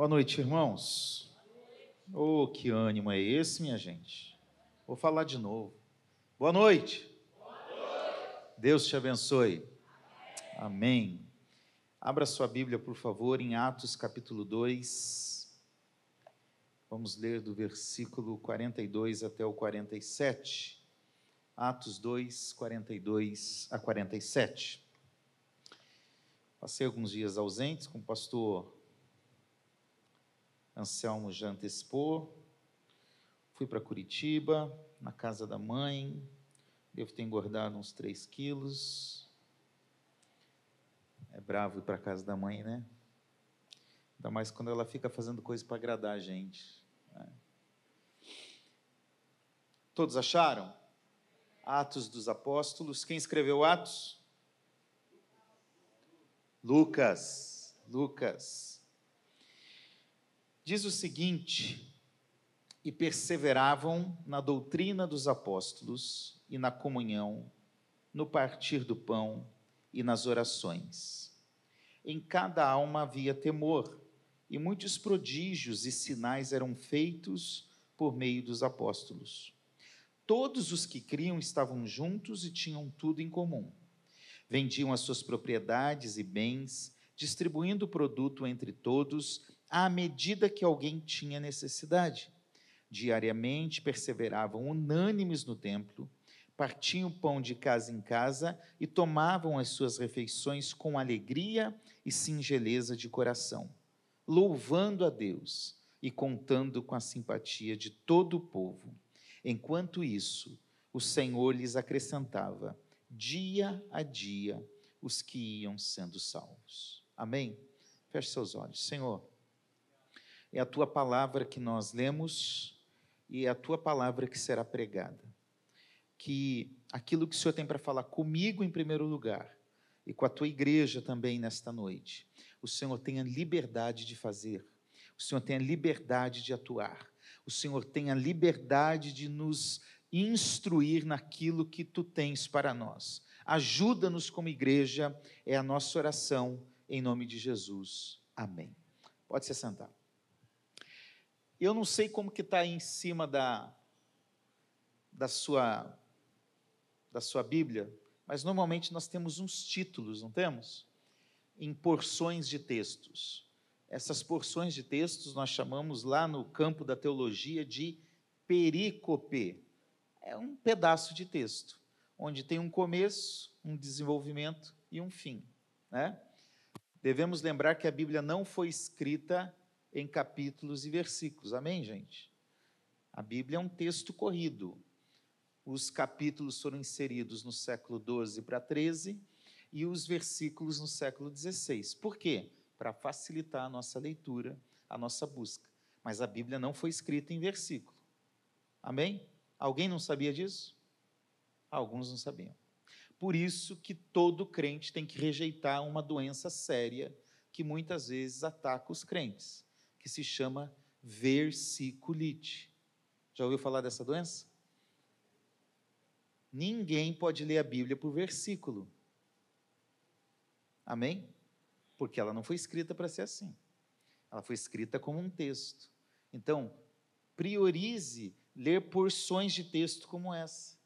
Boa noite, irmãos. Oh, que ânimo é esse, minha gente? Vou falar de novo. Boa noite. Boa noite. Deus te abençoe. Amém. Abra sua Bíblia, por favor, em Atos capítulo 2. Vamos ler do versículo 42 até o 47. Atos 2, 42 a 47. Passei alguns dias ausentes com o pastor Anselmo já antecipou. Fui para Curitiba, na casa da mãe. Devo ter engordado uns 3 quilos. É bravo ir para casa da mãe, né? Ainda mais quando ela fica fazendo coisa para agradar a gente. Né? Todos acharam? Atos dos Apóstolos. Quem escreveu Atos? Lucas. Lucas. Diz o seguinte: e perseveravam na doutrina dos apóstolos e na comunhão, no partir do pão e nas orações. Em cada alma havia temor, e muitos prodígios e sinais eram feitos por meio dos apóstolos. Todos os que criam estavam juntos e tinham tudo em comum. Vendiam as suas propriedades e bens, distribuindo o produto entre todos à medida que alguém tinha necessidade. Diariamente perseveravam unânimes no templo, partiam pão de casa em casa e tomavam as suas refeições com alegria e singeleza de coração, louvando a Deus e contando com a simpatia de todo o povo. Enquanto isso, o Senhor lhes acrescentava, dia a dia, os que iam sendo salvos. Amém? Feche seus olhos. Senhor, é a tua palavra que nós lemos e é a tua palavra que será pregada. Que aquilo que o Senhor tem para falar comigo em primeiro lugar e com a tua igreja também nesta noite, o Senhor tenha liberdade de fazer, o Senhor tenha liberdade de atuar, o Senhor tenha liberdade de nos instruir naquilo que tu tens para nós. Ajuda-nos como igreja, é a nossa oração, em nome de Jesus. Amém. Pode se sentar. Eu não sei como que está em cima da, da, sua, da sua Bíblia, mas normalmente nós temos uns títulos, não temos? Em porções de textos. Essas porções de textos nós chamamos lá no campo da teologia de perícope. É um pedaço de texto, onde tem um começo, um desenvolvimento e um fim. Né? Devemos lembrar que a Bíblia não foi escrita em capítulos e versículos. Amém, gente? A Bíblia é um texto corrido. Os capítulos foram inseridos no século 12 para 13 e os versículos no século 16. Por quê? Para facilitar a nossa leitura, a nossa busca. Mas a Bíblia não foi escrita em versículo. Amém? Alguém não sabia disso? Alguns não sabiam. Por isso que todo crente tem que rejeitar uma doença séria que muitas vezes ataca os crentes que se chama versiculite. Já ouviu falar dessa doença? Ninguém pode ler a Bíblia por versículo. Amém? Porque ela não foi escrita para ser assim. Ela foi escrita como um texto. Então, priorize ler porções de texto como essa.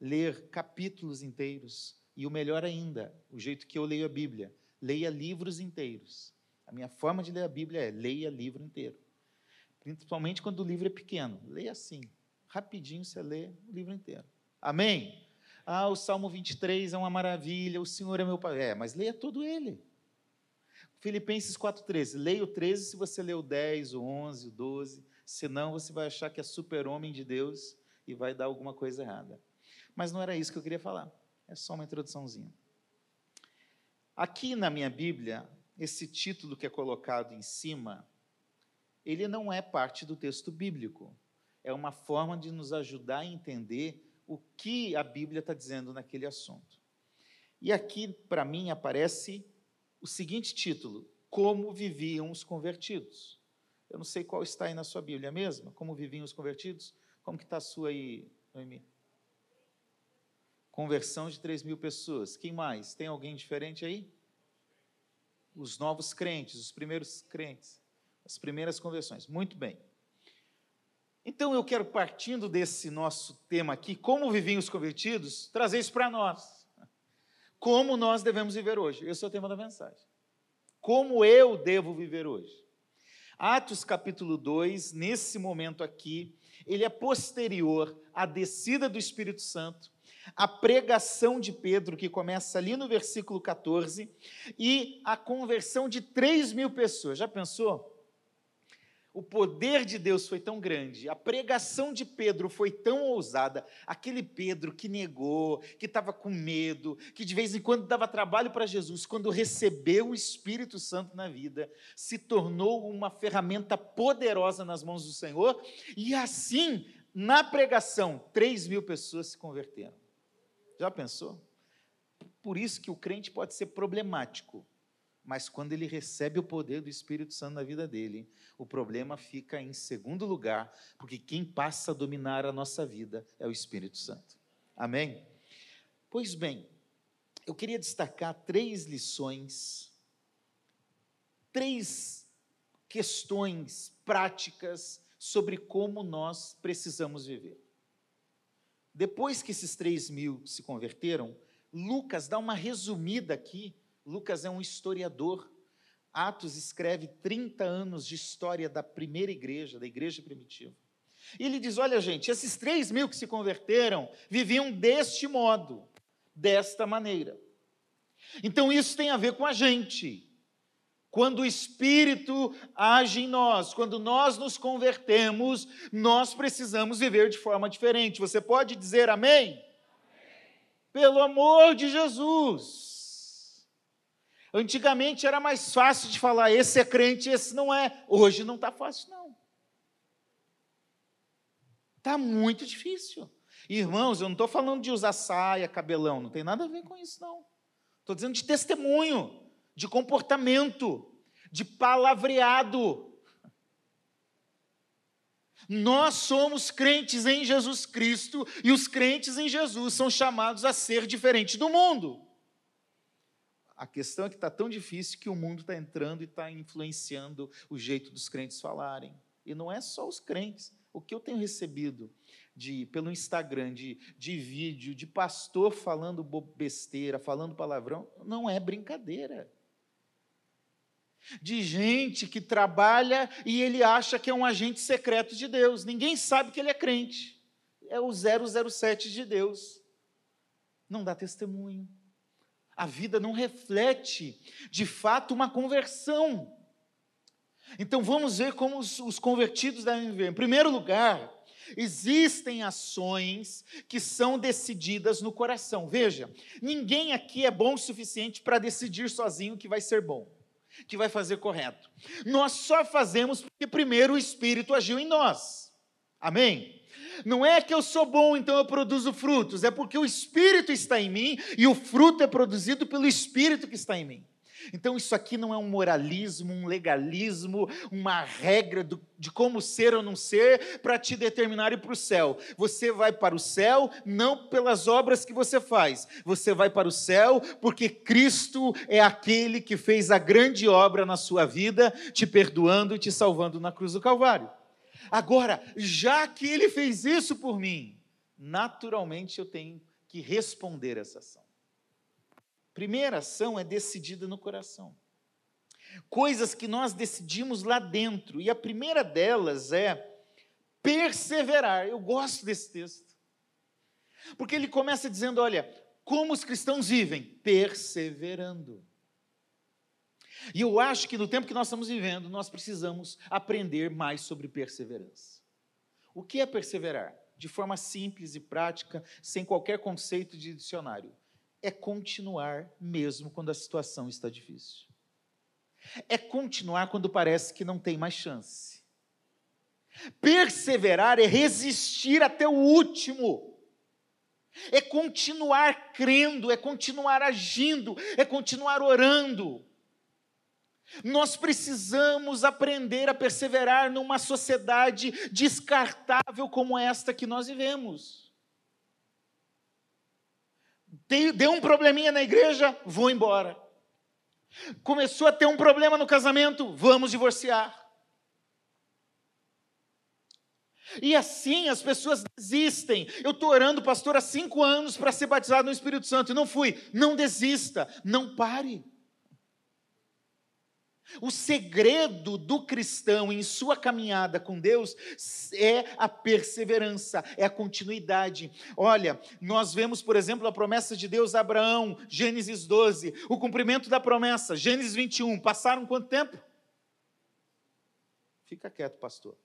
Ler capítulos inteiros. E o melhor ainda, o jeito que eu leio a Bíblia, leia livros inteiros. A minha forma de ler a Bíblia é leia livro inteiro. Principalmente quando o livro é pequeno. Leia assim. Rapidinho você lê o livro inteiro. Amém? Ah, o Salmo 23 é uma maravilha, o Senhor é meu pai. É, mas leia todo ele. Filipenses 4,13. Leia o 13 se você leu o 10, o 11, o 12. Senão você vai achar que é super-homem de Deus e vai dar alguma coisa errada. Mas não era isso que eu queria falar. É só uma introduçãozinha. Aqui na minha Bíblia, esse título que é colocado em cima, ele não é parte do texto bíblico. É uma forma de nos ajudar a entender o que a Bíblia está dizendo naquele assunto. E aqui, para mim, aparece o seguinte título: Como viviam os convertidos. Eu não sei qual está aí na sua Bíblia mesmo. Como viviam os convertidos? Como que está a sua aí, Noemi? Conversão de 3 mil pessoas. Quem mais? Tem alguém diferente aí? Os novos crentes, os primeiros crentes. As primeiras conversões. Muito bem. Então eu quero, partindo desse nosso tema aqui, como viviam os convertidos, trazer isso para nós. Como nós devemos viver hoje. Esse é o tema da mensagem. Como eu devo viver hoje. Atos capítulo 2, nesse momento aqui, ele é posterior à descida do Espírito Santo, à pregação de Pedro, que começa ali no versículo 14, e a conversão de 3 mil pessoas. Já pensou? o poder de Deus foi tão grande, a pregação de Pedro foi tão ousada, aquele Pedro que negou, que estava com medo, que de vez em quando dava trabalho para Jesus, quando recebeu o Espírito Santo na vida, se tornou uma ferramenta poderosa nas mãos do Senhor, e assim, na pregação, 3 mil pessoas se converteram. Já pensou? Por isso que o crente pode ser problemático mas quando ele recebe o poder do Espírito Santo na vida dele, o problema fica em segundo lugar, porque quem passa a dominar a nossa vida é o Espírito Santo. Amém? Pois bem, eu queria destacar três lições, três questões práticas sobre como nós precisamos viver. Depois que esses três mil se converteram, Lucas dá uma resumida aqui Lucas é um historiador. Atos escreve 30 anos de história da primeira igreja, da igreja primitiva. E ele diz: olha, gente, esses três mil que se converteram viviam deste modo, desta maneira. Então isso tem a ver com a gente. Quando o Espírito age em nós, quando nós nos convertemos, nós precisamos viver de forma diferente. Você pode dizer amém? Pelo amor de Jesus. Antigamente era mais fácil de falar, esse é crente, esse não é. Hoje não está fácil, não. Está muito difícil. Irmãos, eu não estou falando de usar saia, cabelão, não tem nada a ver com isso, não. Estou dizendo de testemunho, de comportamento, de palavreado. Nós somos crentes em Jesus Cristo e os crentes em Jesus são chamados a ser diferentes do mundo. A questão é que está tão difícil que o mundo está entrando e está influenciando o jeito dos crentes falarem. E não é só os crentes. O que eu tenho recebido de, pelo Instagram, de, de vídeo, de pastor falando besteira, falando palavrão, não é brincadeira. De gente que trabalha e ele acha que é um agente secreto de Deus. Ninguém sabe que ele é crente. É o 007 de Deus. Não dá testemunho a vida não reflete, de fato, uma conversão. Então vamos ver como os, os, convertidos devem viver. Em primeiro lugar, existem ações que são decididas no coração. Veja, ninguém aqui é bom o suficiente para decidir sozinho que vai ser bom, que vai fazer correto. Nós só fazemos porque primeiro o Espírito agiu em nós. Amém? Não é que eu sou bom, então eu produzo frutos, é porque o Espírito está em mim e o fruto é produzido pelo Espírito que está em mim. Então, isso aqui não é um moralismo, um legalismo, uma regra do, de como ser ou não ser para te determinar ir para o céu. Você vai para o céu não pelas obras que você faz, você vai para o céu porque Cristo é aquele que fez a grande obra na sua vida, te perdoando e te salvando na cruz do Calvário. Agora, já que ele fez isso por mim, naturalmente eu tenho que responder essa ação. Primeira ação é decidida no coração. Coisas que nós decidimos lá dentro, e a primeira delas é perseverar. Eu gosto desse texto. Porque ele começa dizendo: olha, como os cristãos vivem? Perseverando. E eu acho que no tempo que nós estamos vivendo, nós precisamos aprender mais sobre perseverança. O que é perseverar? De forma simples e prática, sem qualquer conceito de dicionário. É continuar mesmo quando a situação está difícil. É continuar quando parece que não tem mais chance. Perseverar é resistir até o último. É continuar crendo, é continuar agindo, é continuar orando. Nós precisamos aprender a perseverar numa sociedade descartável como esta que nós vivemos deu um probleminha na igreja, vou embora. Começou a ter um problema no casamento, vamos divorciar. E assim as pessoas desistem. Eu estou orando, pastor, há cinco anos para ser batizado no Espírito Santo e não fui. Não desista, não pare. O segredo do cristão em sua caminhada com Deus é a perseverança, é a continuidade. Olha, nós vemos, por exemplo, a promessa de Deus a Abraão, Gênesis 12, o cumprimento da promessa, Gênesis 21. Passaram quanto tempo? Fica quieto, pastor.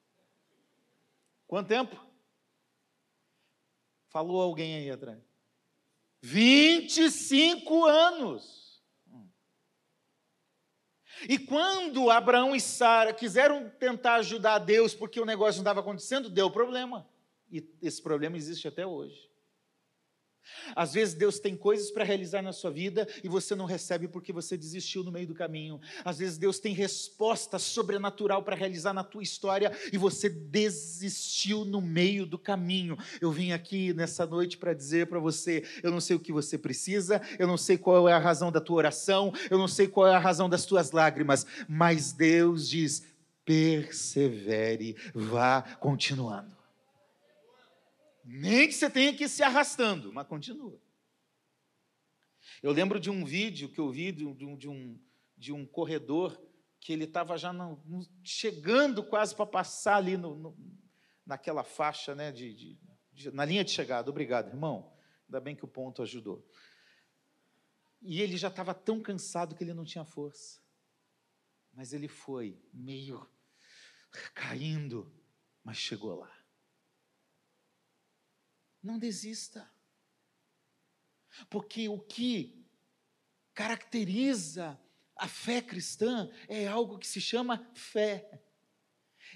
Quanto tempo? Falou alguém aí atrás. 25 anos. E quando Abraão e Sara quiseram tentar ajudar Deus porque o negócio não estava acontecendo, deu problema. E esse problema existe até hoje. Às vezes Deus tem coisas para realizar na sua vida e você não recebe porque você desistiu no meio do caminho. Às vezes Deus tem resposta sobrenatural para realizar na tua história e você desistiu no meio do caminho. Eu vim aqui nessa noite para dizer para você, eu não sei o que você precisa, eu não sei qual é a razão da tua oração, eu não sei qual é a razão das tuas lágrimas, mas Deus diz: persevere, vá continuando. Nem que você tenha que ir se arrastando, mas continua. Eu lembro de um vídeo que eu vi de um, de um, de um corredor que ele estava já no, no, chegando quase para passar ali no, naquela faixa, né, de, de, de, na linha de chegada. Obrigado, irmão. Ainda bem que o ponto ajudou. E ele já estava tão cansado que ele não tinha força. Mas ele foi meio caindo, mas chegou lá. Não desista. Porque o que caracteriza a fé cristã é algo que se chama fé.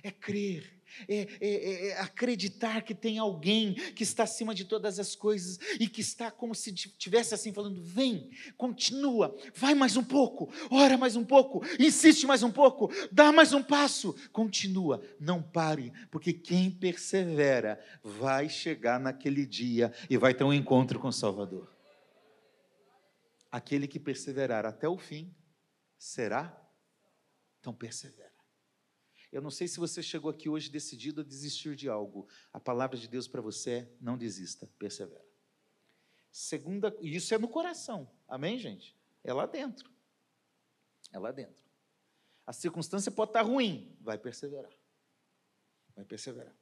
É crer, é, é, é, é, acreditar que tem alguém que está acima de todas as coisas e que está como se estivesse assim falando: vem, continua, vai mais um pouco, ora mais um pouco, insiste mais um pouco, dá mais um passo, continua, não pare, porque quem persevera vai chegar naquele dia e vai ter um encontro com o Salvador. Aquele que perseverar até o fim será, então persevera. Eu não sei se você chegou aqui hoje decidido a desistir de algo. A palavra de Deus para você é: não desista, persevera. Segunda, e isso é no coração. Amém, gente? É lá dentro. É lá dentro. A circunstância pode estar ruim, vai perseverar. Vai perseverar.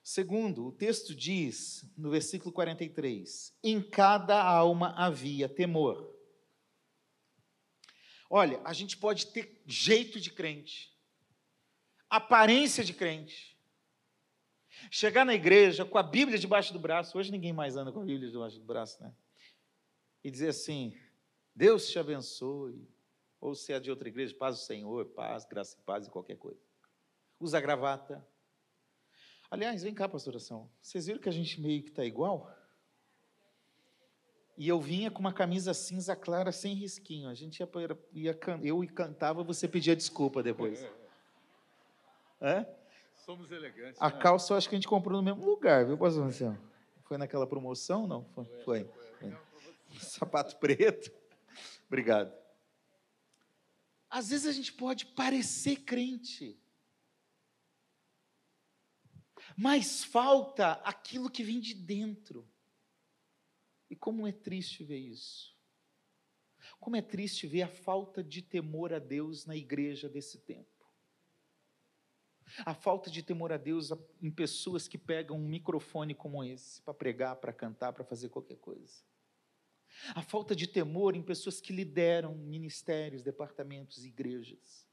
Segundo, o texto diz, no versículo 43, em cada alma havia temor. Olha, a gente pode ter jeito de crente, aparência de crente. Chegar na igreja com a Bíblia debaixo do braço, hoje ninguém mais anda com a Bíblia debaixo do braço, né? E dizer assim: Deus te abençoe. Ou se é de outra igreja, paz do Senhor, paz, graça e paz e qualquer coisa. Usa gravata. Aliás, vem cá, pastoração. Vocês viram que a gente meio que está igual? E eu vinha com uma camisa cinza clara, sem risquinho. A gente ia, ia, eu cantava, você pedia desculpa depois. É? Somos elegantes. A né? calça eu acho que a gente comprou no mesmo lugar, viu, pastor Marcelo? Foi naquela promoção, não? Foi. foi. foi. Sapato preto. Obrigado. Às vezes a gente pode parecer crente, mas falta aquilo que vem de dentro. E como é triste ver isso. Como é triste ver a falta de temor a Deus na igreja desse tempo. A falta de temor a Deus em pessoas que pegam um microfone como esse para pregar, para cantar, para fazer qualquer coisa. A falta de temor em pessoas que lideram ministérios, departamentos, igrejas.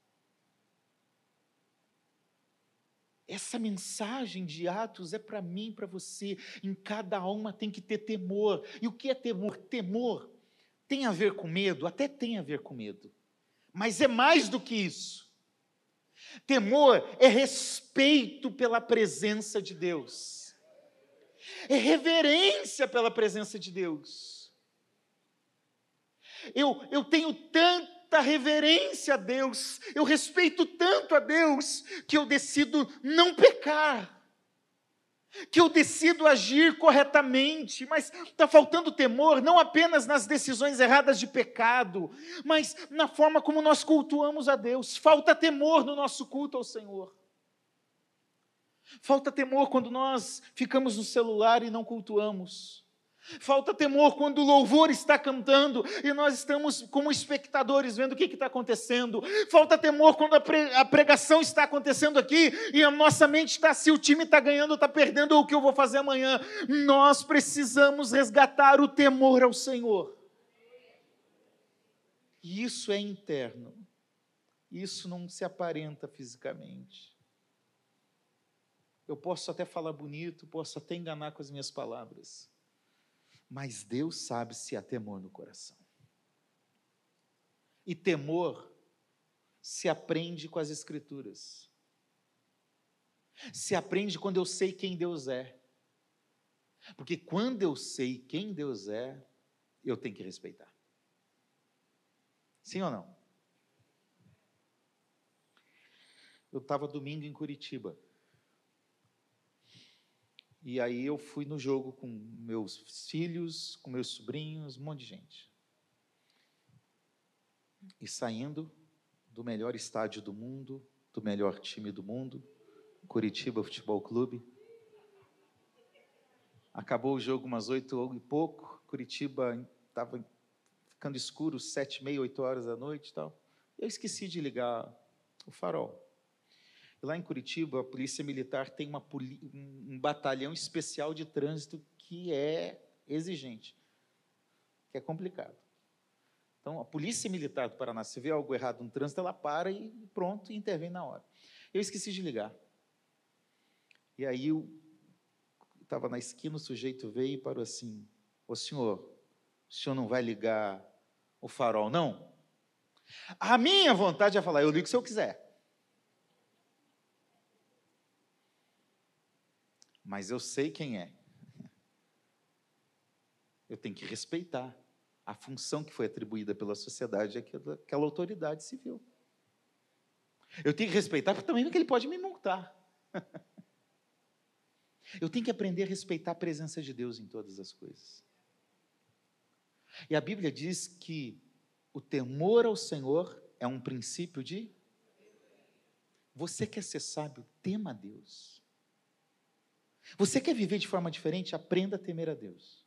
Essa mensagem de Atos é para mim, para você. Em cada alma tem que ter temor. E o que é temor? Temor tem a ver com medo? Até tem a ver com medo. Mas é mais do que isso. Temor é respeito pela presença de Deus, é reverência pela presença de Deus. Eu, eu tenho tanta reverência a Deus, eu respeito tanto a Deus, que eu decido não pecar que eu decido agir corretamente, mas está faltando temor, não apenas nas decisões erradas de pecado, mas na forma como nós cultuamos a Deus. Falta temor no nosso culto ao Senhor. Falta temor quando nós ficamos no celular e não cultuamos. Falta temor quando o louvor está cantando e nós estamos como espectadores vendo o que está acontecendo. Falta temor quando a pregação está acontecendo aqui e a nossa mente está se o time está ganhando está perdendo ou o que eu vou fazer amanhã. Nós precisamos resgatar o temor ao Senhor. E isso é interno. Isso não se aparenta fisicamente. Eu posso até falar bonito, posso até enganar com as minhas palavras mas Deus sabe se há temor no coração. E temor se aprende com as Escrituras. Se aprende quando eu sei quem Deus é. Porque quando eu sei quem Deus é, eu tenho que respeitar. Sim ou não? Eu estava domingo em Curitiba. E aí eu fui no jogo com meus filhos, com meus sobrinhos, um monte de gente. E saindo do melhor estádio do mundo, do melhor time do mundo, Curitiba Futebol Clube. Acabou o jogo umas oito e pouco, Curitiba estava ficando escuro, sete, meia, oito horas da noite e tal. Eu esqueci de ligar o farol. Lá em Curitiba, a Polícia Militar tem uma, um batalhão especial de trânsito que é exigente, que é complicado. Então, a Polícia Militar do Paraná, se vê algo errado no trânsito, ela para e pronto, intervém na hora. Eu esqueci de ligar. E aí, eu estava na esquina, o sujeito veio e parou assim: Ô senhor, o senhor não vai ligar o farol, não? A minha vontade é falar: eu ligo se eu quiser. Mas eu sei quem é. Eu tenho que respeitar a função que foi atribuída pela sociedade àquela, àquela autoridade civil. Eu tenho que respeitar também porque ele pode me multar. Eu tenho que aprender a respeitar a presença de Deus em todas as coisas. E a Bíblia diz que o temor ao Senhor é um princípio de. Você quer ser sábio? Tema a Deus. Você quer viver de forma diferente? Aprenda a temer a Deus.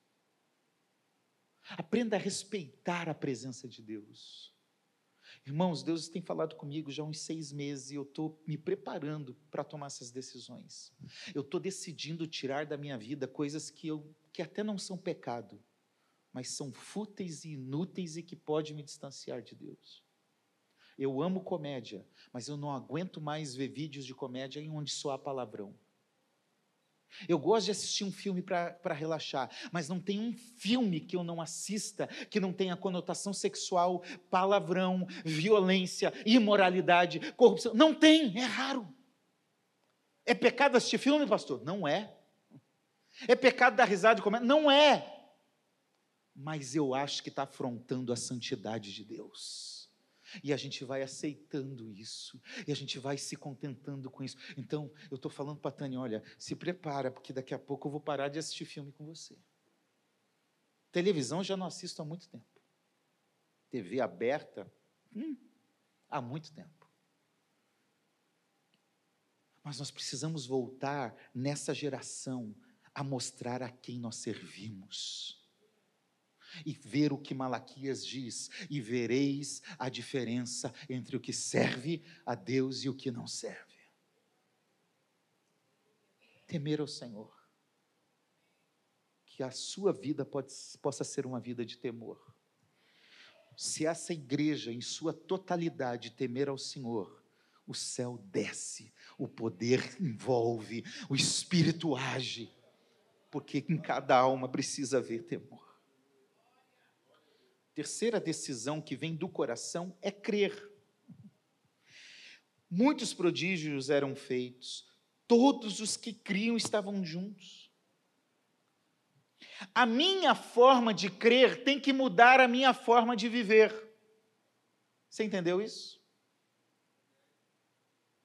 Aprenda a respeitar a presença de Deus. Irmãos, Deus tem falado comigo já há uns seis meses e eu estou me preparando para tomar essas decisões. Eu estou decidindo tirar da minha vida coisas que, eu, que até não são pecado, mas são fúteis e inúteis e que podem me distanciar de Deus. Eu amo comédia, mas eu não aguento mais ver vídeos de comédia em onde só há palavrão. Eu gosto de assistir um filme para relaxar, mas não tem um filme que eu não assista que não tenha conotação sexual, palavrão, violência, imoralidade, corrupção. Não tem, é raro. É pecado assistir filme, pastor? Não é. É pecado dar risada e comer? Não é. Mas eu acho que está afrontando a santidade de Deus. E a gente vai aceitando isso, e a gente vai se contentando com isso. Então, eu estou falando para a Tânia: olha, se prepara, porque daqui a pouco eu vou parar de assistir filme com você. Televisão já não assisto há muito tempo. TV aberta, hum, há muito tempo. Mas nós precisamos voltar nessa geração a mostrar a quem nós servimos e ver o que Malaquias diz, e vereis a diferença entre o que serve a Deus e o que não serve. Temer ao Senhor. Que a sua vida pode, possa ser uma vida de temor. Se essa igreja, em sua totalidade, temer ao Senhor, o céu desce, o poder envolve, o espírito age, porque em cada alma precisa haver temor. Terceira decisão que vem do coração é crer. Muitos prodígios eram feitos, todos os que criam estavam juntos. A minha forma de crer tem que mudar a minha forma de viver. Você entendeu isso?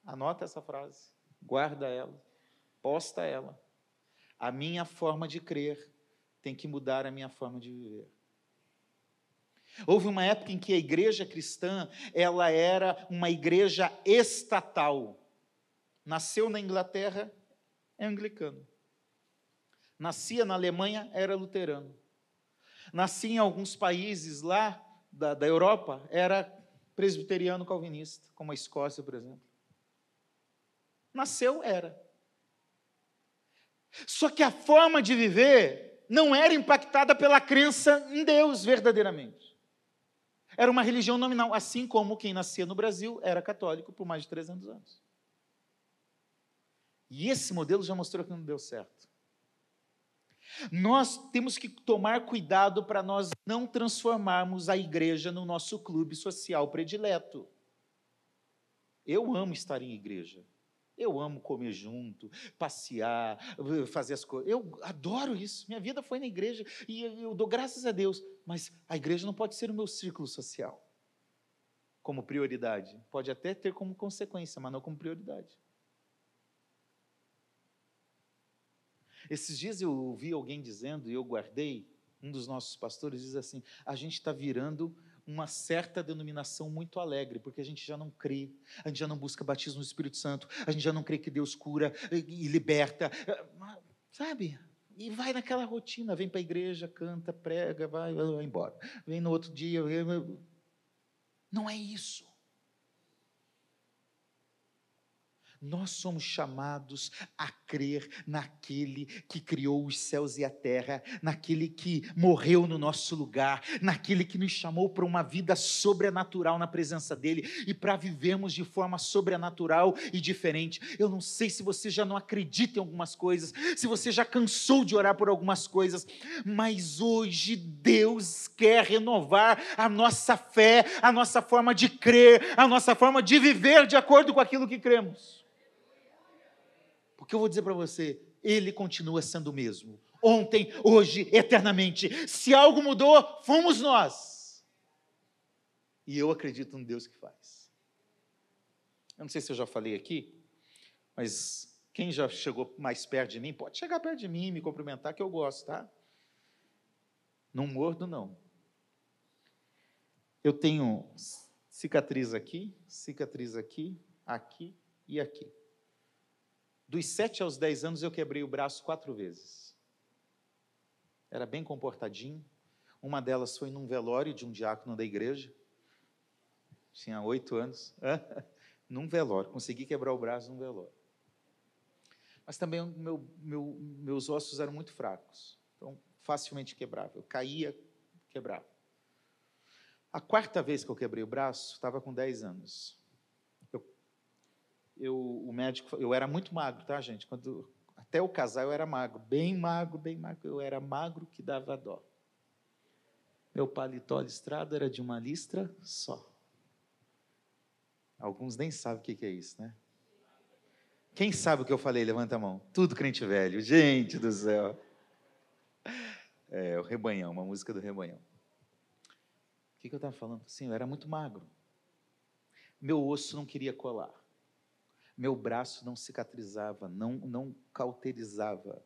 Anota essa frase, guarda ela, posta ela. A minha forma de crer tem que mudar a minha forma de viver. Houve uma época em que a igreja cristã, ela era uma igreja estatal. Nasceu na Inglaterra, é anglicano. Nascia na Alemanha, era luterano. Nascia em alguns países lá da, da Europa, era presbiteriano calvinista, como a Escócia, por exemplo. Nasceu, era. Só que a forma de viver não era impactada pela crença em Deus verdadeiramente. Era uma religião nominal, assim como quem nascia no Brasil era católico por mais de 300 anos. E esse modelo já mostrou que não deu certo. Nós temos que tomar cuidado para nós não transformarmos a igreja no nosso clube social predileto. Eu amo estar em igreja. Eu amo comer junto, passear, fazer as coisas. Eu adoro isso. Minha vida foi na igreja e eu dou graças a Deus. Mas a igreja não pode ser o meu círculo social como prioridade. Pode até ter como consequência, mas não como prioridade. Esses dias eu ouvi alguém dizendo, e eu guardei, um dos nossos pastores diz assim: a gente está virando uma certa denominação muito alegre, porque a gente já não crê, a gente já não busca batismo no Espírito Santo, a gente já não crê que Deus cura e liberta, sabe? E vai naquela rotina, vem para a igreja, canta, prega, vai, vai embora. Vem no outro dia. Não é isso. Nós somos chamados a crer naquele que criou os céus e a terra, naquele que morreu no nosso lugar, naquele que nos chamou para uma vida sobrenatural na presença dele e para vivermos de forma sobrenatural e diferente. Eu não sei se você já não acredita em algumas coisas, se você já cansou de orar por algumas coisas, mas hoje Deus quer renovar a nossa fé, a nossa forma de crer, a nossa forma de viver de acordo com aquilo que cremos. Porque eu vou dizer para você, ele continua sendo o mesmo. Ontem, hoje, eternamente. Se algo mudou, fomos nós. E eu acredito no Deus que faz. Eu não sei se eu já falei aqui, mas quem já chegou mais perto de mim, pode chegar perto de mim e me cumprimentar, que eu gosto, tá? Não mordo, não. Eu tenho cicatriz aqui, cicatriz aqui, aqui e aqui. Dos sete aos dez anos eu quebrei o braço quatro vezes. Era bem comportadinho. Uma delas foi num velório de um diácono da igreja. Tinha oito anos. num velório. Consegui quebrar o braço num velório. Mas também meu, meu, meus ossos eram muito fracos. Então, facilmente quebrava. Eu caía, quebrava. A quarta vez que eu quebrei o braço, estava com dez anos eu, o médico, eu era muito magro, tá, gente? Quando até o casar eu era magro, bem magro, bem magro. Eu era magro que dava dó. Meu paletó listrado era de uma listra só. Alguns nem sabem o que é isso, né? Quem sabe o que eu falei? Levanta a mão. Tudo crente velho. Gente do céu. É, o Rebanhão, uma música do Rebanhão. O que, que eu estava falando? Sim, eu era muito magro. Meu osso não queria colar meu braço não cicatrizava, não, não cauterizava.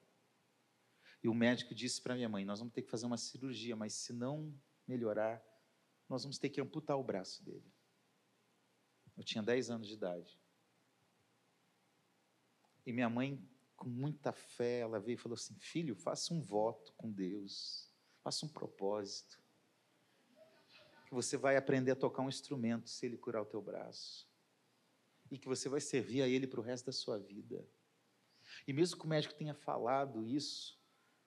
E o médico disse para minha mãe: Nós vamos ter que fazer uma cirurgia, mas se não melhorar, nós vamos ter que amputar o braço dele. Eu tinha 10 anos de idade. E minha mãe, com muita fé, ela veio e falou assim: Filho, faça um voto com Deus, faça um propósito. Que você vai aprender a tocar um instrumento se ele curar o teu braço e que você vai servir a Ele para o resto da sua vida. E mesmo que o médico tenha falado isso,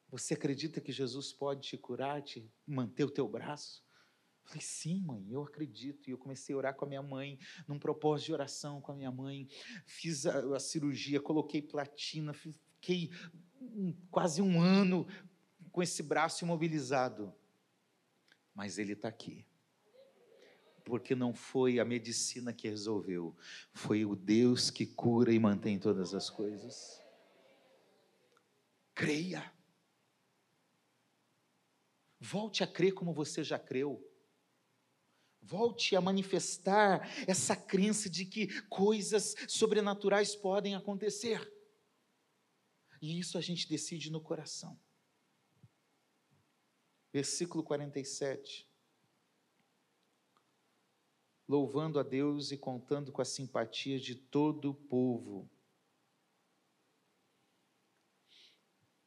você acredita que Jesus pode te curar, te manter o teu braço? Eu falei, sim, mãe, eu acredito. E eu comecei a orar com a minha mãe, num propósito de oração com a minha mãe. Fiz a, a cirurgia, coloquei platina, fiquei um, quase um ano com esse braço imobilizado. Mas ele está aqui porque não foi a medicina que resolveu, foi o Deus que cura e mantém todas as coisas. Creia. Volte a crer como você já creu. Volte a manifestar essa crença de que coisas sobrenaturais podem acontecer. E isso a gente decide no coração. Versículo 47 louvando a Deus e contando com a simpatia de todo o povo.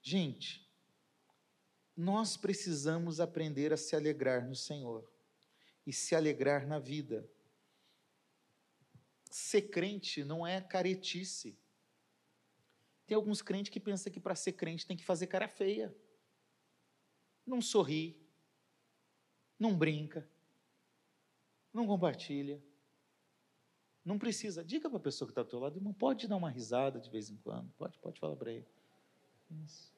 Gente, nós precisamos aprender a se alegrar no Senhor e se alegrar na vida. Ser crente não é caretice. Tem alguns crentes que pensam que para ser crente tem que fazer cara feia. Não sorri, não brinca, não compartilha. Não precisa. Diga para a pessoa que está ao teu lado, irmão, pode dar uma risada de vez em quando. Pode, pode falar para ele. Isso.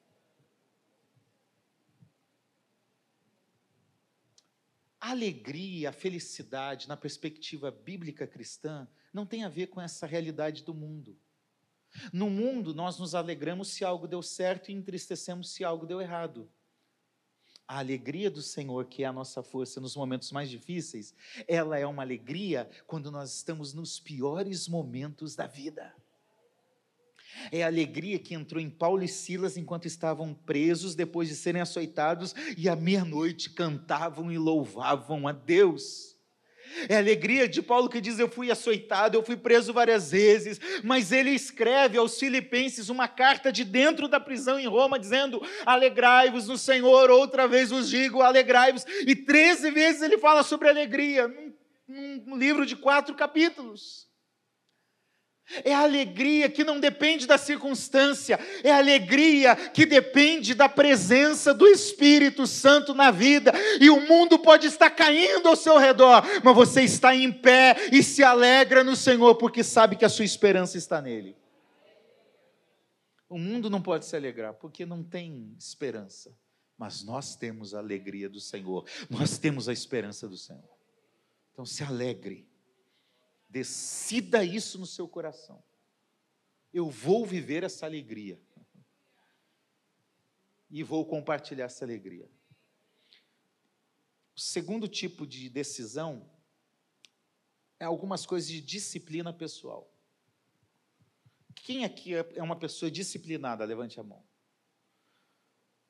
A alegria, a felicidade, na perspectiva bíblica cristã, não tem a ver com essa realidade do mundo. No mundo, nós nos alegramos se algo deu certo e entristecemos se algo deu errado. A alegria do Senhor, que é a nossa força nos momentos mais difíceis, ela é uma alegria quando nós estamos nos piores momentos da vida. É a alegria que entrou em Paulo e Silas enquanto estavam presos, depois de serem açoitados, e à meia-noite cantavam e louvavam a Deus. É a alegria de Paulo que diz: Eu fui açoitado, eu fui preso várias vezes, mas ele escreve aos Filipenses uma carta de dentro da prisão em Roma, dizendo: Alegrai-vos no Senhor, outra vez vos digo, alegrai-vos. E treze vezes ele fala sobre alegria, num, num livro de quatro capítulos. É a alegria que não depende da circunstância, é a alegria que depende da presença do Espírito Santo na vida. E o mundo pode estar caindo ao seu redor, mas você está em pé e se alegra no Senhor, porque sabe que a sua esperança está nele. O mundo não pode se alegrar, porque não tem esperança, mas nós temos a alegria do Senhor, nós temos a esperança do Senhor. Então se alegre Decida isso no seu coração. Eu vou viver essa alegria. E vou compartilhar essa alegria. O segundo tipo de decisão é algumas coisas de disciplina pessoal. Quem aqui é uma pessoa disciplinada? Levante a mão.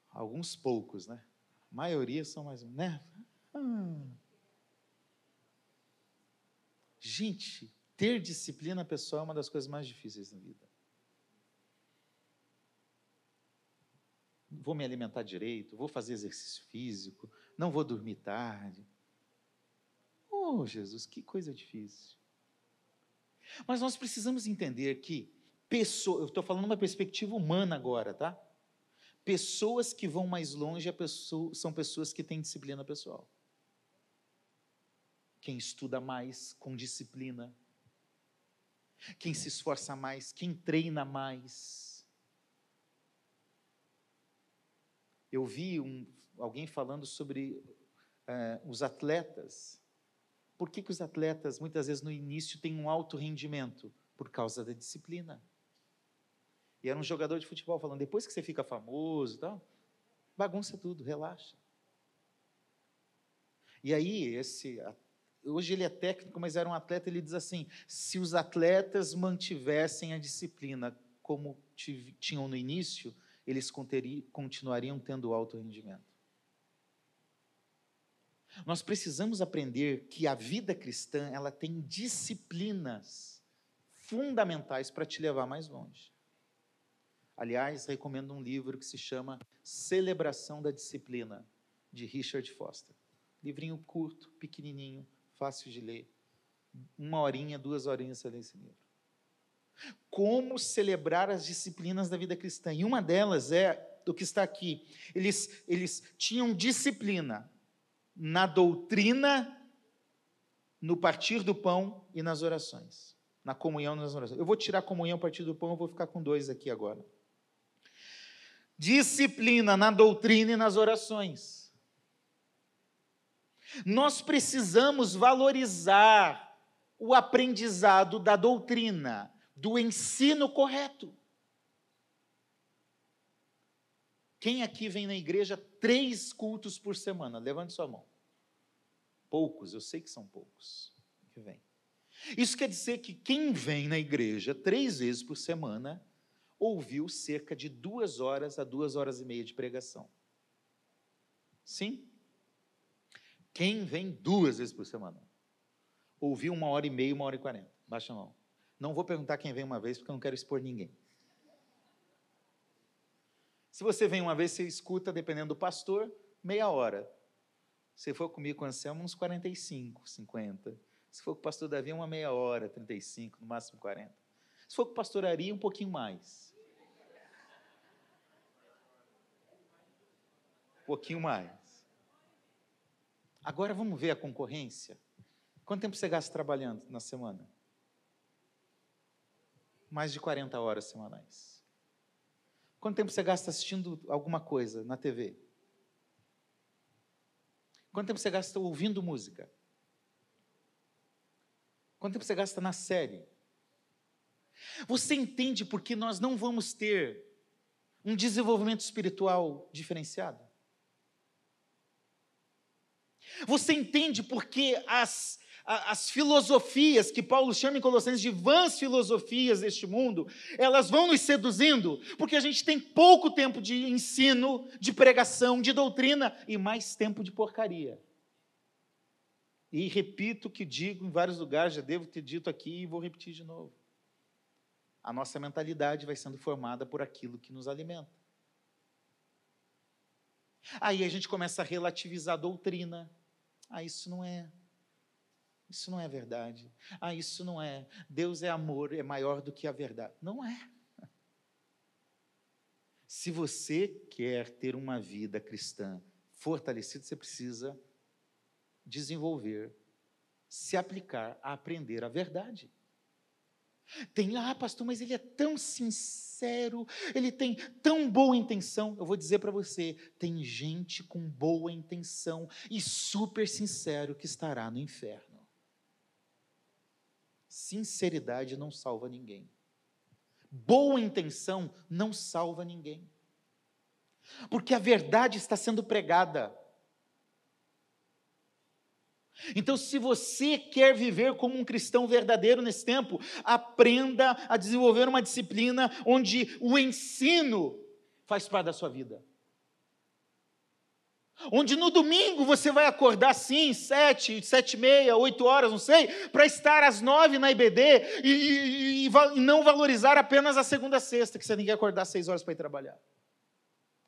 Alguns poucos, né? A maioria são mais, né? Ah. Gente, ter disciplina pessoal é uma das coisas mais difíceis na vida. Vou me alimentar direito, vou fazer exercício físico, não vou dormir tarde. Oh, Jesus, que coisa difícil. Mas nós precisamos entender que pessoa, eu estou falando uma perspectiva humana agora, tá? Pessoas que vão mais longe pessoa, são pessoas que têm disciplina pessoal quem estuda mais com disciplina, quem se esforça mais, quem treina mais. Eu vi um, alguém falando sobre é, os atletas. Por que, que os atletas, muitas vezes no início, têm um alto rendimento? Por causa da disciplina. E era um jogador de futebol falando: depois que você fica famoso, tal, bagunça tudo, relaxa. E aí, esse hoje ele é técnico, mas era um atleta, ele diz assim: se os atletas mantivessem a disciplina como tinham no início, eles continuariam tendo alto rendimento. Nós precisamos aprender que a vida cristã, ela tem disciplinas fundamentais para te levar mais longe. Aliás, recomendo um livro que se chama Celebração da Disciplina, de Richard Foster. Livrinho curto, pequenininho, fácil de ler. Uma horinha, duas horinhas você lê esse livro. Como celebrar as disciplinas da vida cristã. E uma delas é o que está aqui. Eles, eles tinham disciplina na doutrina, no partir do pão e nas orações. Na comunhão e nas orações. Eu vou tirar a comunhão partir do pão, eu vou ficar com dois aqui agora. Disciplina na doutrina e nas orações. Nós precisamos valorizar o aprendizado da doutrina, do ensino correto. Quem aqui vem na igreja três cultos por semana? Levante sua mão. Poucos, eu sei que são poucos que vêm. Isso quer dizer que quem vem na igreja três vezes por semana ouviu cerca de duas horas a duas horas e meia de pregação. Sim? Quem vem duas vezes por semana? Ouviu uma hora e meia, uma hora e quarenta. Baixa a mão. Não vou perguntar quem vem uma vez, porque eu não quero expor ninguém. Se você vem uma vez, você escuta, dependendo do pastor, meia hora. Se for comigo com o Anselmo, uns 45, 50. Se for com o pastor Davi, uma meia hora, 35, no máximo 40. Se for com o pastor Ari, um pouquinho mais. Um pouquinho mais. Agora vamos ver a concorrência. Quanto tempo você gasta trabalhando na semana? Mais de 40 horas semanais. Quanto tempo você gasta assistindo alguma coisa na TV? Quanto tempo você gasta ouvindo música? Quanto tempo você gasta na série? Você entende por que nós não vamos ter um desenvolvimento espiritual diferenciado? Você entende por que as, as filosofias que Paulo chama em Colossenses de vãs filosofias deste mundo, elas vão nos seduzindo, porque a gente tem pouco tempo de ensino, de pregação, de doutrina e mais tempo de porcaria. E repito o que digo em vários lugares, já devo ter dito aqui e vou repetir de novo. A nossa mentalidade vai sendo formada por aquilo que nos alimenta. Aí a gente começa a relativizar a doutrina. Ah, isso não é. Isso não é verdade. Ah, isso não é. Deus é amor, é maior do que a verdade. Não é. Se você quer ter uma vida cristã fortalecida, você precisa desenvolver, se aplicar a aprender a verdade. Tem, ah, pastor, mas ele é tão sincero, ele tem tão boa intenção. Eu vou dizer para você: tem gente com boa intenção e super sincero que estará no inferno. Sinceridade não salva ninguém. Boa intenção não salva ninguém. Porque a verdade está sendo pregada. Então, se você quer viver como um cristão verdadeiro nesse tempo, aprenda a desenvolver uma disciplina onde o ensino faz parte da sua vida. Onde no domingo você vai acordar sim, sete, sete e meia, oito horas, não sei, para estar às nove na IBD e, e, e, e, não valorizar apenas a segunda a sexta, que você tem que acordar seis horas para ir trabalhar.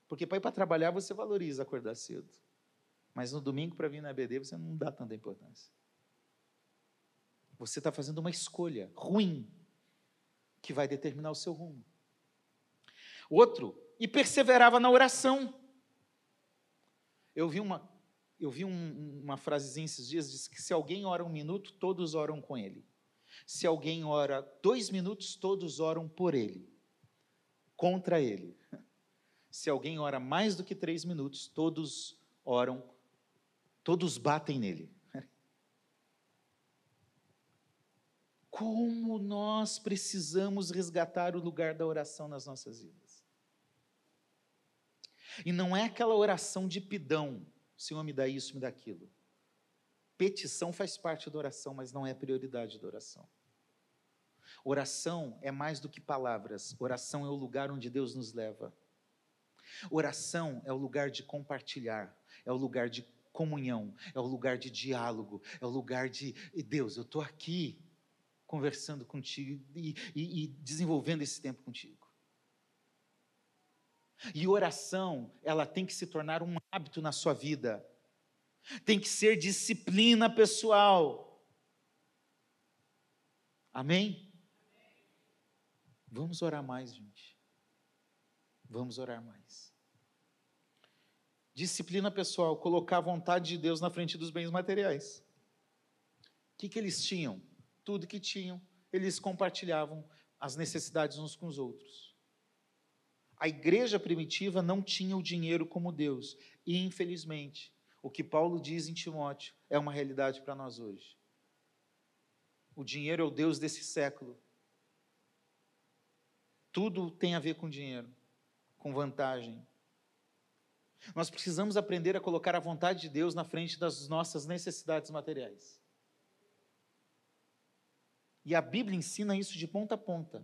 Porque para ir para trabalhar você valoriza acordar cedo. Mas no domingo, para vir na EBD, você não dá tanta importância. Você está fazendo uma escolha ruim que vai determinar o seu rumo. Outro, e perseverava na oração. Eu vi uma, eu vi um, uma frasezinha esses dias, diz que se alguém ora um minuto, todos oram com ele. Se alguém ora dois minutos, todos oram por ele, contra ele. Se alguém ora mais do que três minutos, todos oram todos batem nele. Como nós precisamos resgatar o lugar da oração nas nossas vidas. E não é aquela oração de pidão, Senhor me dá isso, me dá aquilo. Petição faz parte da oração, mas não é prioridade da oração. Oração é mais do que palavras, oração é o lugar onde Deus nos leva. Oração é o lugar de compartilhar, é o lugar de comunhão, é o lugar de diálogo, é o lugar de Deus, eu estou aqui conversando contigo e, e, e desenvolvendo esse tempo contigo. E oração, ela tem que se tornar um hábito na sua vida, tem que ser disciplina pessoal. Amém? Vamos orar mais, gente. Vamos orar mais. Disciplina pessoal, colocar a vontade de Deus na frente dos bens materiais. O que, que eles tinham? Tudo que tinham, eles compartilhavam as necessidades uns com os outros. A igreja primitiva não tinha o dinheiro como Deus, e infelizmente, o que Paulo diz em Timóteo é uma realidade para nós hoje. O dinheiro é o Deus desse século. Tudo tem a ver com dinheiro, com vantagem, nós precisamos aprender a colocar a vontade de Deus na frente das nossas necessidades materiais. E a Bíblia ensina isso de ponta a ponta.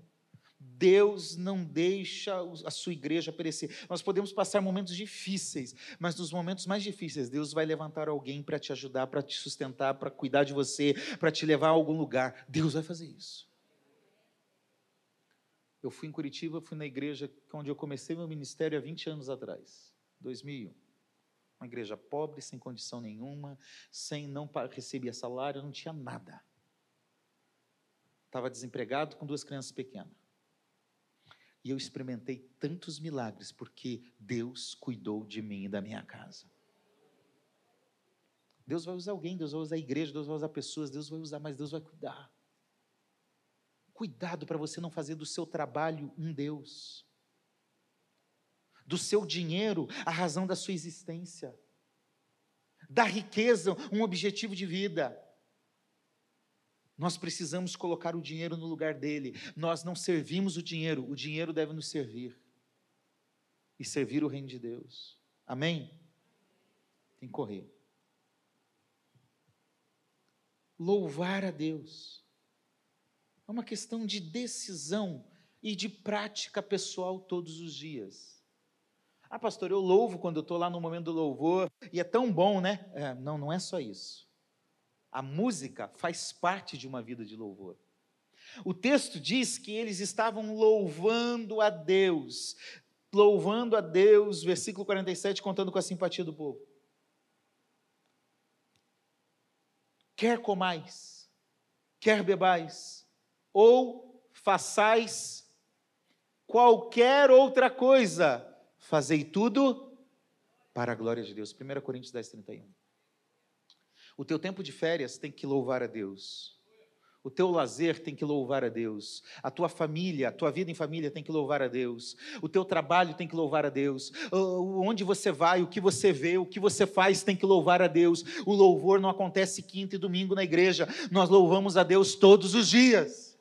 Deus não deixa a sua igreja perecer. Nós podemos passar momentos difíceis, mas nos momentos mais difíceis, Deus vai levantar alguém para te ajudar, para te sustentar, para cuidar de você, para te levar a algum lugar. Deus vai fazer isso. Eu fui em Curitiba, fui na igreja onde eu comecei meu ministério há 20 anos atrás, 2001. Uma igreja pobre, sem condição nenhuma, sem não recebia salário, não tinha nada. Estava desempregado com duas crianças pequenas. E eu experimentei tantos milagres porque Deus cuidou de mim e da minha casa. Deus vai usar alguém, Deus vai usar a igreja, Deus vai usar pessoas, Deus vai usar, mas Deus vai cuidar. Cuidado para você não fazer do seu trabalho um Deus, do seu dinheiro a razão da sua existência, da riqueza um objetivo de vida. Nós precisamos colocar o dinheiro no lugar dele. Nós não servimos o dinheiro, o dinheiro deve nos servir. E servir o reino de Deus. Amém? Tem que correr. Louvar a Deus. É uma questão de decisão e de prática pessoal todos os dias. Ah, pastor, eu louvo quando eu estou lá no momento do louvor e é tão bom, né? É, não, não é só isso. A música faz parte de uma vida de louvor. O texto diz que eles estavam louvando a Deus, louvando a Deus, versículo 47, contando com a simpatia do povo. Quer comais, quer bebais, ou façais qualquer outra coisa, fazei tudo para a glória de Deus. 1 Coríntios 10, 31. O teu tempo de férias tem que louvar a Deus. O teu lazer tem que louvar a Deus. A tua família, a tua vida em família tem que louvar a Deus. O teu trabalho tem que louvar a Deus. Onde você vai, o que você vê, o que você faz tem que louvar a Deus. O louvor não acontece quinta e domingo na igreja. Nós louvamos a Deus todos os dias.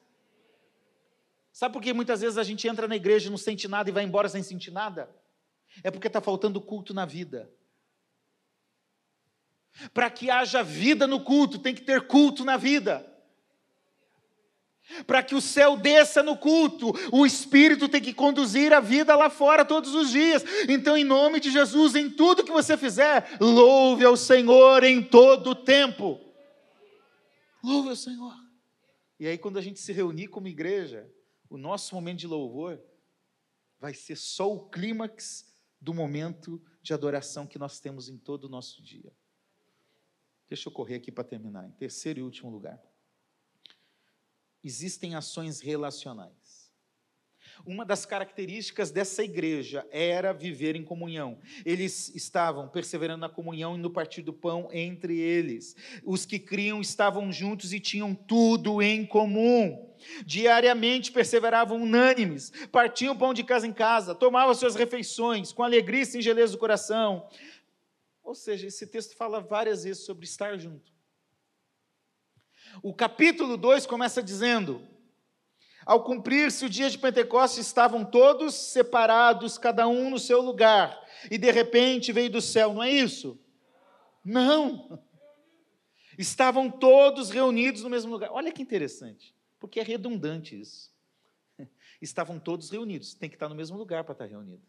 Sabe por que muitas vezes a gente entra na igreja e não sente nada e vai embora sem sentir nada? É porque está faltando culto na vida. Para que haja vida no culto, tem que ter culto na vida. Para que o céu desça no culto, o Espírito tem que conduzir a vida lá fora todos os dias. Então, em nome de Jesus, em tudo que você fizer, louve ao Senhor em todo o tempo. Louve ao Senhor. E aí, quando a gente se reunir como igreja, o nosso momento de louvor vai ser só o clímax do momento de adoração que nós temos em todo o nosso dia. Deixa eu correr aqui para terminar. Em terceiro e último lugar. Existem ações relacionais. Uma das características dessa igreja era viver em comunhão. Eles estavam perseverando na comunhão e no partir do pão entre eles. Os que criam estavam juntos e tinham tudo em comum. Diariamente perseveravam unânimes, partiam pão de casa em casa, tomavam suas refeições com alegria e singeleza do coração, ou seja, esse texto fala várias vezes sobre estar junto. O capítulo 2 começa dizendo: Ao cumprir-se o dia de Pentecostes, estavam todos separados, cada um no seu lugar, e de repente veio do céu, não é isso? Não. Estavam todos reunidos no mesmo lugar. Olha que interessante, porque é redundante isso. Estavam todos reunidos, tem que estar no mesmo lugar para estar reunido.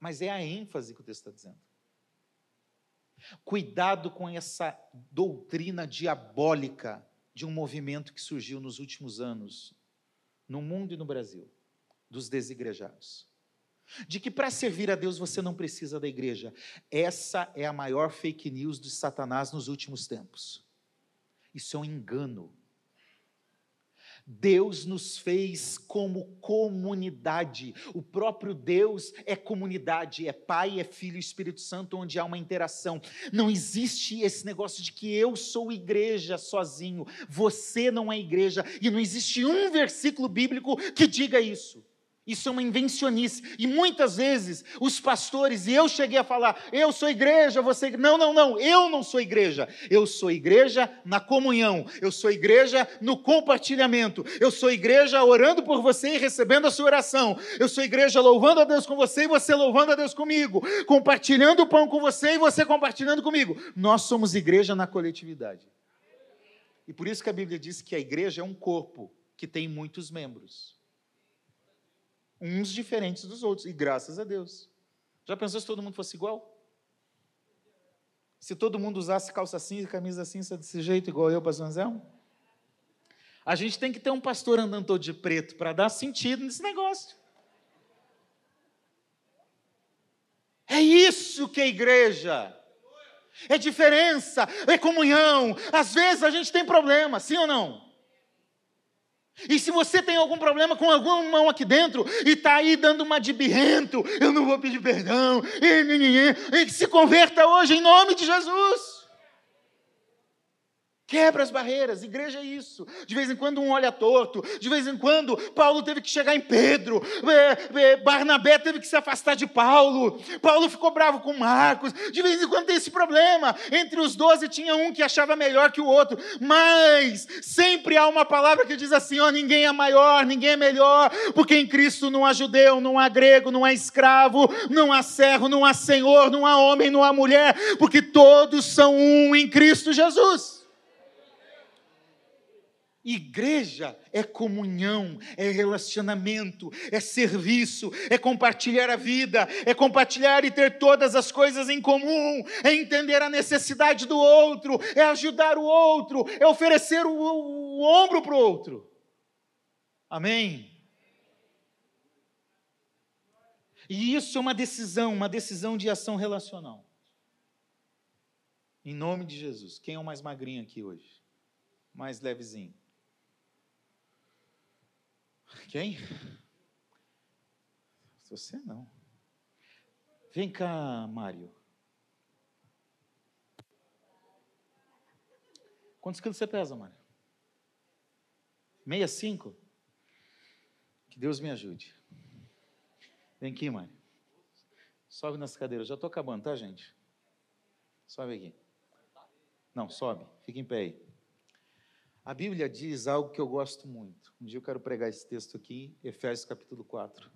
Mas é a ênfase que o texto está dizendo. Cuidado com essa doutrina diabólica de um movimento que surgiu nos últimos anos, no mundo e no Brasil, dos desigrejados. De que para servir a Deus você não precisa da igreja. Essa é a maior fake news de Satanás nos últimos tempos. Isso é um engano. Deus nos fez como comunidade. O próprio Deus é comunidade, é Pai, é Filho e Espírito Santo, onde há uma interação. Não existe esse negócio de que eu sou igreja sozinho, você não é igreja, e não existe um versículo bíblico que diga isso. Isso é uma invencionice. E muitas vezes os pastores, e eu cheguei a falar, eu sou igreja, você. Não, não, não, eu não sou igreja. Eu sou igreja na comunhão, eu sou igreja no compartilhamento, eu sou igreja orando por você e recebendo a sua oração, eu sou igreja louvando a Deus com você e você louvando a Deus comigo, compartilhando o pão com você e você compartilhando comigo. Nós somos igreja na coletividade. E por isso que a Bíblia diz que a igreja é um corpo que tem muitos membros uns diferentes dos outros, e graças a Deus. Já pensou se todo mundo fosse igual? Se todo mundo usasse calça cinza, camisa cinza desse jeito, igual eu, pastor Anselmo? A gente tem que ter um pastor andando todo de preto para dar sentido nesse negócio. É isso que é igreja. É diferença, é comunhão. Às vezes a gente tem problema, sim ou não? E se você tem algum problema com alguma mão aqui dentro e está aí dando uma de birrento, eu não vou pedir perdão, e, e, e se converta hoje em nome de Jesus. Quebra as barreiras, igreja é isso. De vez em quando um olha torto, de vez em quando Paulo teve que chegar em Pedro, é, é, Barnabé teve que se afastar de Paulo, Paulo ficou bravo com Marcos. De vez em quando tem esse problema. Entre os doze tinha um que achava melhor que o outro, mas sempre há uma palavra que diz assim: ó, ninguém é maior, ninguém é melhor, porque em Cristo não há judeu, não há grego, não há escravo, não há servo, não há senhor, não há homem, não há mulher, porque todos são um em Cristo Jesus. Igreja é comunhão, é relacionamento, é serviço, é compartilhar a vida, é compartilhar e ter todas as coisas em comum, é entender a necessidade do outro, é ajudar o outro, é oferecer o, o, o ombro para o outro. Amém? E isso é uma decisão, uma decisão de ação relacional. Em nome de Jesus. Quem é o mais magrinho aqui hoje? Mais levezinho. Quem? Você não. Vem cá, Mário. Quantos quilos você pesa, Mário? 65? Que Deus me ajude. Vem aqui, Mário. Sobe nessa cadeira. Já estou acabando, tá, gente? Sobe aqui. Não, sobe. Fica em pé aí. A Bíblia diz algo que eu gosto muito. Um dia eu quero pregar esse texto aqui, Efésios capítulo 4.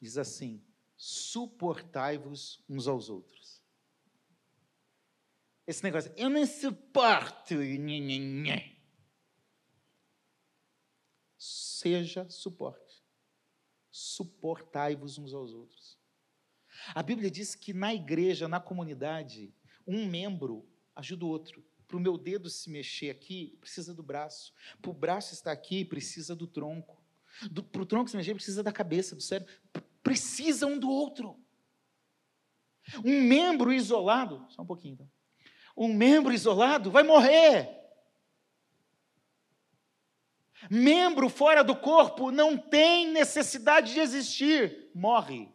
Diz assim: suportai-vos uns aos outros. Esse negócio, eu não suporto. Seja suporte. Suportai-vos uns aos outros. A Bíblia diz que na igreja, na comunidade, um membro ajuda o outro. Para o meu dedo se mexer aqui, precisa do braço. Para o braço estar aqui, precisa do tronco. Para o tronco se mexer, precisa da cabeça, do cérebro. Precisa um do outro. Um membro isolado, só um pouquinho então. Um membro isolado vai morrer. Membro fora do corpo não tem necessidade de existir, morre.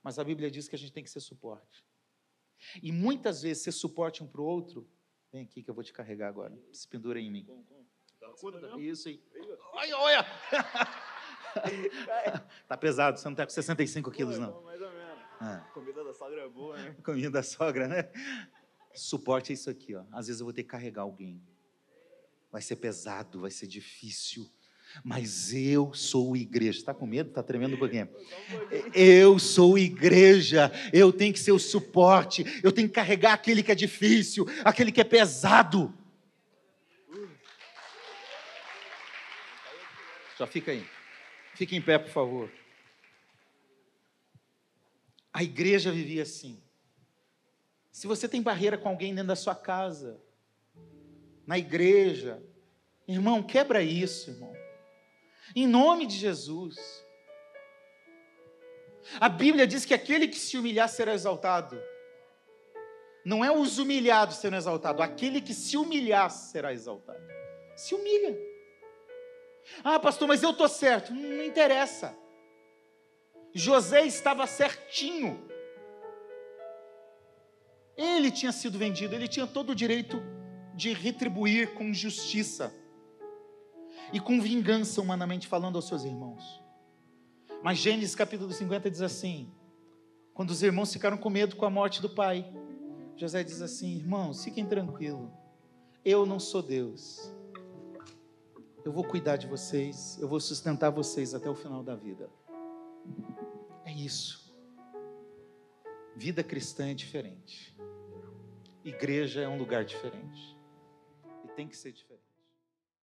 Mas a Bíblia diz que a gente tem que ser suporte. E muitas vezes ser suporte um para o outro Vem aqui que eu vou te carregar agora. Se pendura em mim. Tá Isso aí. Olha, olha! tá pesado, você não tá com 65 quilos, não. Mais ou menos. Ah. Comida da sogra é boa, né? Comida da sogra, né? Suporte é isso aqui, ó. Às vezes eu vou ter que carregar alguém. Vai ser pesado, vai ser difícil. Mas eu sou igreja. Está com medo? Está tremendo um pouquinho? Eu sou igreja. Eu tenho que ser o suporte. Eu tenho que carregar aquele que é difícil, aquele que é pesado. Já fica aí. Fique em pé, por favor. A igreja vivia assim. Se você tem barreira com alguém dentro da sua casa, na igreja, irmão, quebra isso, irmão. Em nome de Jesus. A Bíblia diz que aquele que se humilhar será exaltado. Não é os humilhados serão exaltados, aquele que se humilhar será exaltado. Se humilha. Ah, pastor, mas eu estou certo. Não, não interessa. José estava certinho. Ele tinha sido vendido, ele tinha todo o direito de retribuir com justiça e com vingança, humanamente falando, aos seus irmãos. Mas Gênesis capítulo 50 diz assim: quando os irmãos ficaram com medo com a morte do pai, José diz assim: irmãos, fiquem tranquilos, eu não sou Deus, eu vou cuidar de vocês, eu vou sustentar vocês até o final da vida. É isso. Vida cristã é diferente. Igreja é um lugar diferente. E tem que ser diferente.